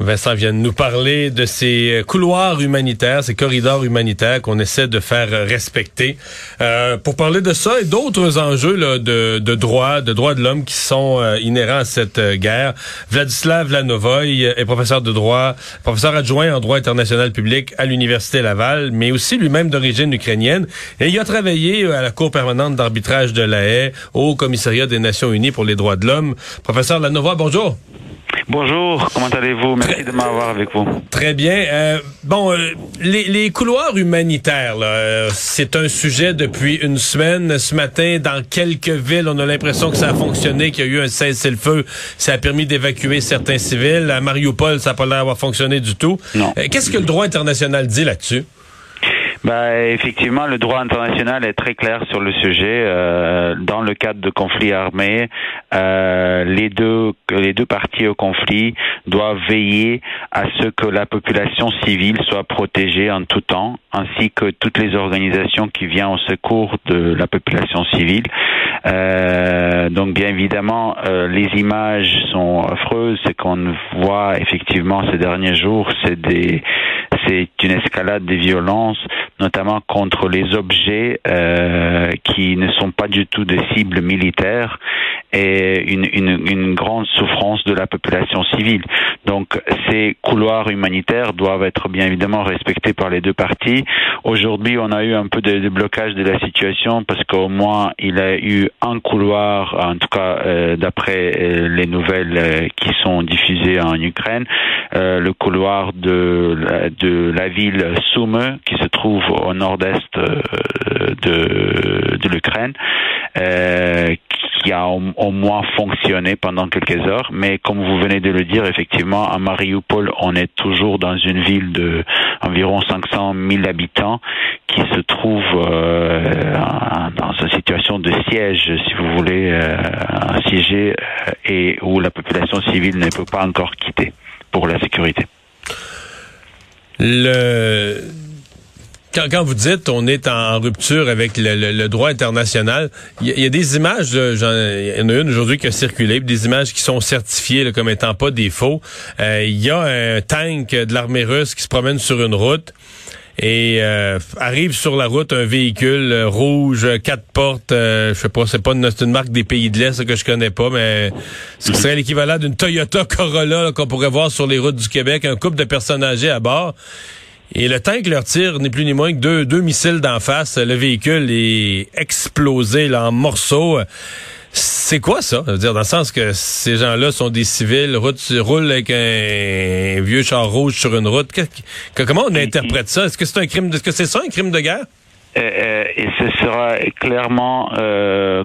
Vincent vient de nous parler de ces couloirs humanitaires, ces corridors humanitaires qu'on essaie de faire respecter. Euh, pour parler de ça et d'autres enjeux là, de, de droits, de droits de l'homme qui sont euh, inhérents à cette euh, guerre, Vladislav Lanovoy est professeur de droit, professeur adjoint en droit international public à l'Université Laval, mais aussi lui-même d'origine ukrainienne. Et il a travaillé à la Cour permanente d'arbitrage de la Haye, au Commissariat des Nations Unies pour les droits de l'homme. Professeur Lanovoy, bonjour. Bonjour, comment allez-vous? Merci de m'avoir avec vous. Très bien. Euh, bon, euh, les, les, couloirs humanitaires, euh, c'est un sujet depuis une semaine. Ce matin, dans quelques villes, on a l'impression que ça a fonctionné, qu'il y a eu un cessez-le-feu. Ça a permis d'évacuer certains civils. À Mariupol, ça n'a pas l'air d'avoir fonctionné du tout. Qu'est-ce que le droit international dit là-dessus? Bah, effectivement, le droit international est très clair sur le sujet. Euh, dans le cadre de conflits armés, euh, les deux les deux parties au conflit doivent veiller à ce que la population civile soit protégée en tout temps, ainsi que toutes les organisations qui viennent au secours de la population civile. Euh, donc, bien évidemment, euh, les images sont affreuses. Ce qu'on voit effectivement ces derniers jours, c'est des c'est une escalade des violences, notamment contre les objets euh, qui ne sont pas du tout des cibles militaires et une, une, une, grande souffrance de la population civile. Donc ces couloirs humanitaires doivent être bien évidemment respectés par les deux parties. Aujourd'hui, on a eu un peu de, blocage de la situation parce qu'au moins il y a eu un couloir, en tout cas euh, d'après euh, les nouvelles euh, qui sont diffusées en Ukraine, le couloir de, de la ville Sumy qui se trouve au nord-est de, de l'Ukraine, qui a au, moins fonctionné pendant quelques heures. Mais comme vous venez de le dire, effectivement, à Mariupol, on est toujours dans une ville de environ 500 000 habitants qui se trouve euh, dans une situation de siège, si vous voulez, euh, assiégé euh, et où la population civile ne peut pas encore quitter pour la sécurité. Le quand, quand, vous dites on est en, rupture avec le, le, le droit international, il y, y, a des images, il y en a une aujourd'hui qui a circulé, des images qui sont certifiées là, comme étant pas des faux. Euh, il y a un tank de l'armée russe qui se promène sur une route et euh, arrive sur la route un véhicule euh, rouge, quatre portes, euh, je sais pas, c'est pas une, une, marque des pays de l'Est que je connais pas, mais ce serait l'équivalent d'une Toyota Corolla qu'on pourrait voir sur les routes du Québec, un couple de personnes âgées à bord. Et le tank leur tire ni plus ni moins que deux, deux missiles d'en face. Le véhicule est explosé là, en morceaux. C'est quoi ça? Je veux dire, dans le sens que ces gens-là sont des civils, route, roulent avec un vieux char rouge sur une route. Que, que, comment on interprète ça? Est-ce que c'est un crime? Est-ce que c'est ça un crime de guerre? Euh, et ce sera clairement, euh,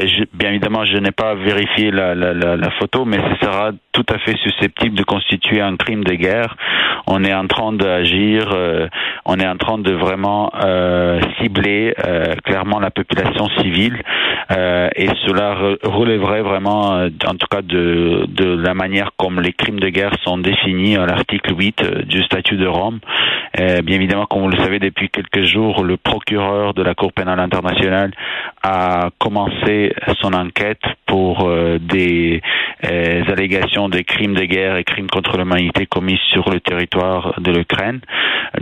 je, bien évidemment, je n'ai pas vérifié la, photo, mais ce sera tout à fait susceptible de constituer un crime de guerre. On est en train d'agir, euh, on est en train de vraiment euh, cibler euh, clairement la population civile, et cela re relèverait vraiment, en tout cas, de, de la manière comme les crimes de guerre sont définis à l'article 8 du statut de Rome. bien évidemment, comme vous le savez depuis quelques jours, le procureur de la Cour pénale internationale a commencé son enquête pour euh, des euh, allégations de crimes de guerre et crimes contre l'humanité commis sur le territoire de l'Ukraine.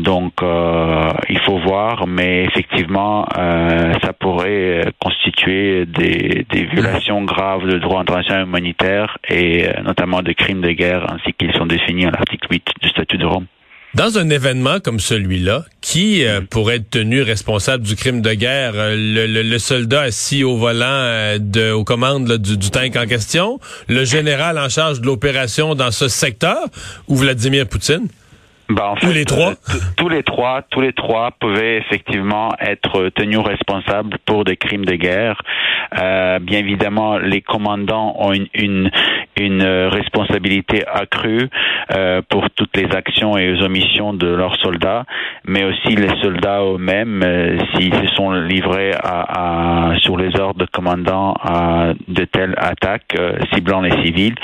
Donc, euh, il faut voir, mais effectivement, ça pourrait constituer des, violations graves de droit international humanitaire et notamment des crimes de guerre ainsi qu'ils sont définis à l'article 8 du statut de Rome. Dans un événement comme celui-là, qui euh, pourrait être tenu responsable du crime de guerre? Euh, le, soldat assis au volant euh, de, aux commandes du, du, tank en question? Le général en charge de l'opération dans ce secteur? Ou Vladimir Poutine? Bah, en fait, les trois? Tous les trois, tous les trois pouvaient effectivement être tenus responsables pour des crimes de guerre. Euh, bien évidemment, les commandants ont une, une, une responsabilité accrue euh, pour toutes les actions et les omissions de leurs soldats, mais aussi les soldats eux-mêmes, euh, s'ils se sont livrés à, à, sur les ordres de commandants à de telles attaques euh, ciblant les civils,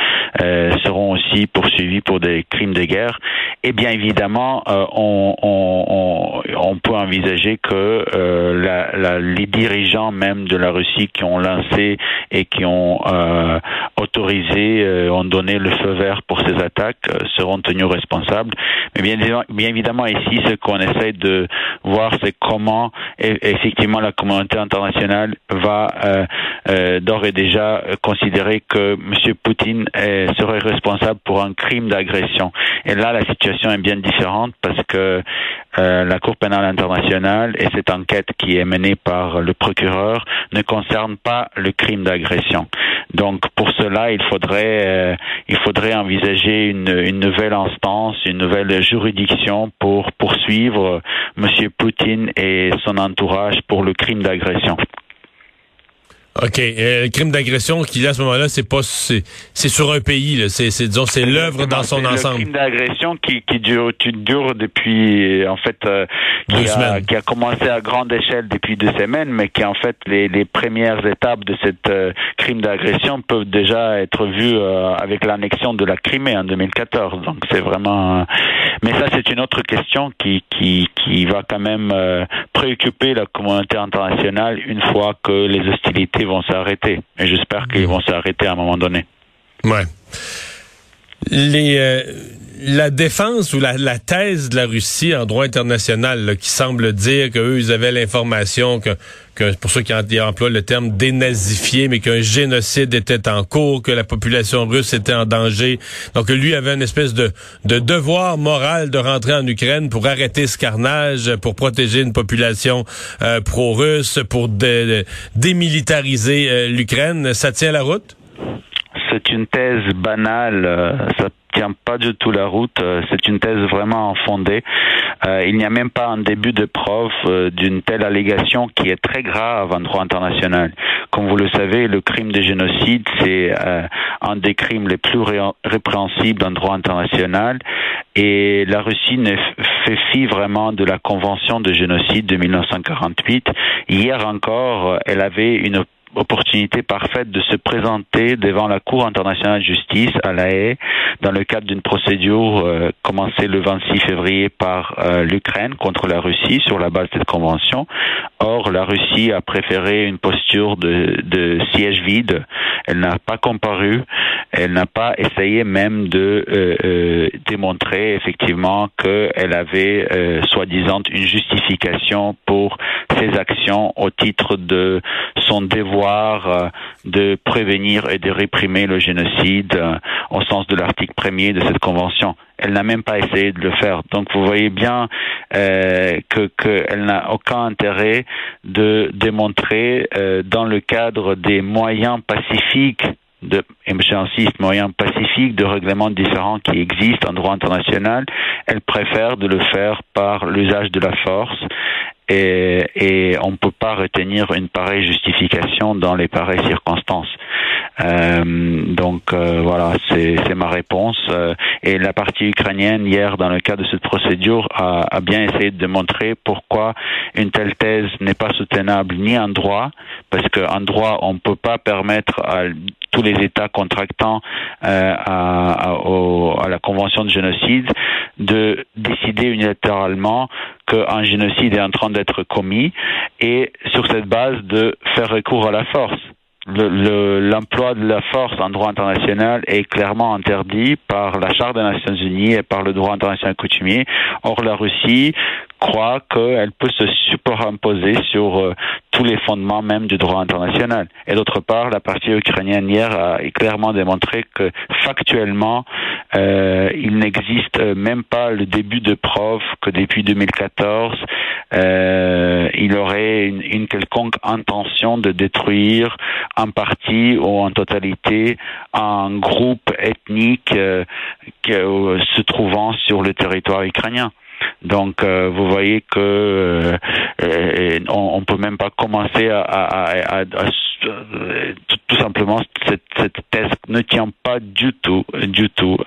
seront aussi poursuivis pour des crimes de guerre. Et bien évidemment, euh, on, on, on, peut envisager que euh, la, la, les dirigeants même de la Russie qui ont lancé et qui ont euh, autorisé, ont donné le feu vert pour ces attaques seront tenus responsables. Mais bien, évidemment, ici, ce qu'on essaie de voir, c'est comment effectivement la communauté internationale va d'ores et déjà considérer que M. Poutine serait responsable pour un crime d'agression. Et là, la situation est bien différente parce que euh, la Cour pénale internationale et cette enquête qui est menée par le procureur ne concerne pas le crime d'agression. Donc pour cela, il faudrait euh, il faudrait envisager une, nouvelle instance, une nouvelle juridiction pour poursuivre Monsieur Poutine et son entourage pour le crime d'agression. OK. Euh, le crime d'agression a à ce moment-là, c'est pas c'est, c'est sur un pays, c'est, c'est disons c'est l'œuvre dans son ensemble. Le crime d'agression qui, qui dure, dure depuis en fait euh, qui, a, qui, a, commencé à grande échelle depuis deux semaines, mais qui en fait les, les premières étapes de cette euh, crime d'agression peuvent déjà être vues euh, avec l'annexion de la Crimée en 2014. Donc c'est vraiment mais ça c'est une autre question qui qui qui va quand même préoccuper la communauté internationale une fois que les hostilités vont s'arrêter. Et j'espère qu'ils vont s'arrêter à un moment donné. Ouais. Les, euh, la défense ou la, la, thèse de la Russie en droit international qui semble dire qu'eux, ils avaient l'information que, pour ceux qui emploient le terme dénazifié, mais qu'un génocide était en cours, que la population russe était en danger. Donc lui avait une espèce de, de devoir moral de rentrer en Ukraine pour arrêter ce carnage, pour protéger une population euh, pro-russe, pour démilitariser euh, l'Ukraine. Ça tient la route? c'est une thèse banale, euh, tient pas du tout la route, euh, c'est une thèse vraiment fondée. Euh, il n'y a même pas un début de preuve d'une telle allégation qui est très grave en droit international. Comme vous le savez, le crime de génocide, c'est un des crimes les plus répréhensibles en droit international et la Russie ne fait fi vraiment de la Convention de génocide de 1948. Hier encore, elle avait une opportunité parfaite de se présenter devant la Cour internationale de justice à La Haye dans le cadre d'une procédure euh, commencée le 26 février par euh, l'Ukraine contre la Russie sur la base de cette convention. Or, la Russie a préféré une posture de, siège vide. Elle n'a pas comparu. Elle n'a pas essayé même de euh, démontrer effectivement qu'elle avait soi-disant une justification pour ses actions au titre de son devoir euh, de prévenir et de réprimer le génocide euh, au sens de l'article premier de cette convention. Elle n'a même pas essayé de le faire. Donc vous voyez bien euh, que qu'elle n'a aucun intérêt de démontrer dans le cadre des moyens pacifiques de, et j'insiste, moyens pacifiques de règlements différents qui existent en droit international, elle préfère de le faire par l'usage de la force et, et on ne peut pas retenir une pareille justification dans les pareilles circonstances. Donc voilà, c'est ma réponse. et la partie ukrainienne hier, dans le cadre de cette procédure, a, bien essayé de démontrer pourquoi une telle thèse n'est pas soutenable ni en droit, parce qu'en droit on ne peut pas permettre à tous les États contractants euh, à, la Convention de génocide de décider unilatéralement qu'un génocide est en train d'être commis et sur cette base de faire recours à la force l'emploi de la force en droit international est clairement interdit par la Charte des Nations Unies et par le droit international coutumier. Or, la Russie croit qu'elle peut se superimposer sur euh, tous les fondements même du droit international. Et d'autre part, la partie ukrainienne hier a clairement démontré que factuellement, euh, il n'existe même pas le début de preuve que depuis 2014, euh, il aurait une, une, quelconque intention de détruire en partie ou en totalité un groupe ethnique euh, euh se trouvant sur le territoire ukrainien. Donc, euh, vous voyez que euh, euh, on, on, peut même pas commencer à, à, à, tout, simplement cette, cette, thèse ne tient pas du tout, du tout,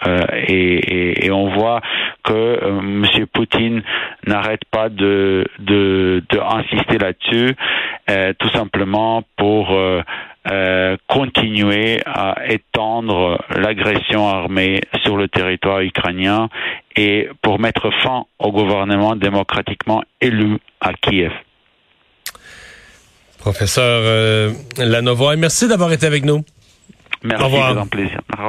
et, et, et, on voit que Monsieur Poutine n'arrête pas de, de, de insister là-dessus, tout simplement pour euh, continuer à étendre l'agression armée sur le territoire ukrainien et pour mettre fin au gouvernement démocratiquement élu à Kiev. Professeur euh, Lanovoy, merci d'avoir été avec nous. Merci, c'est un plaisir.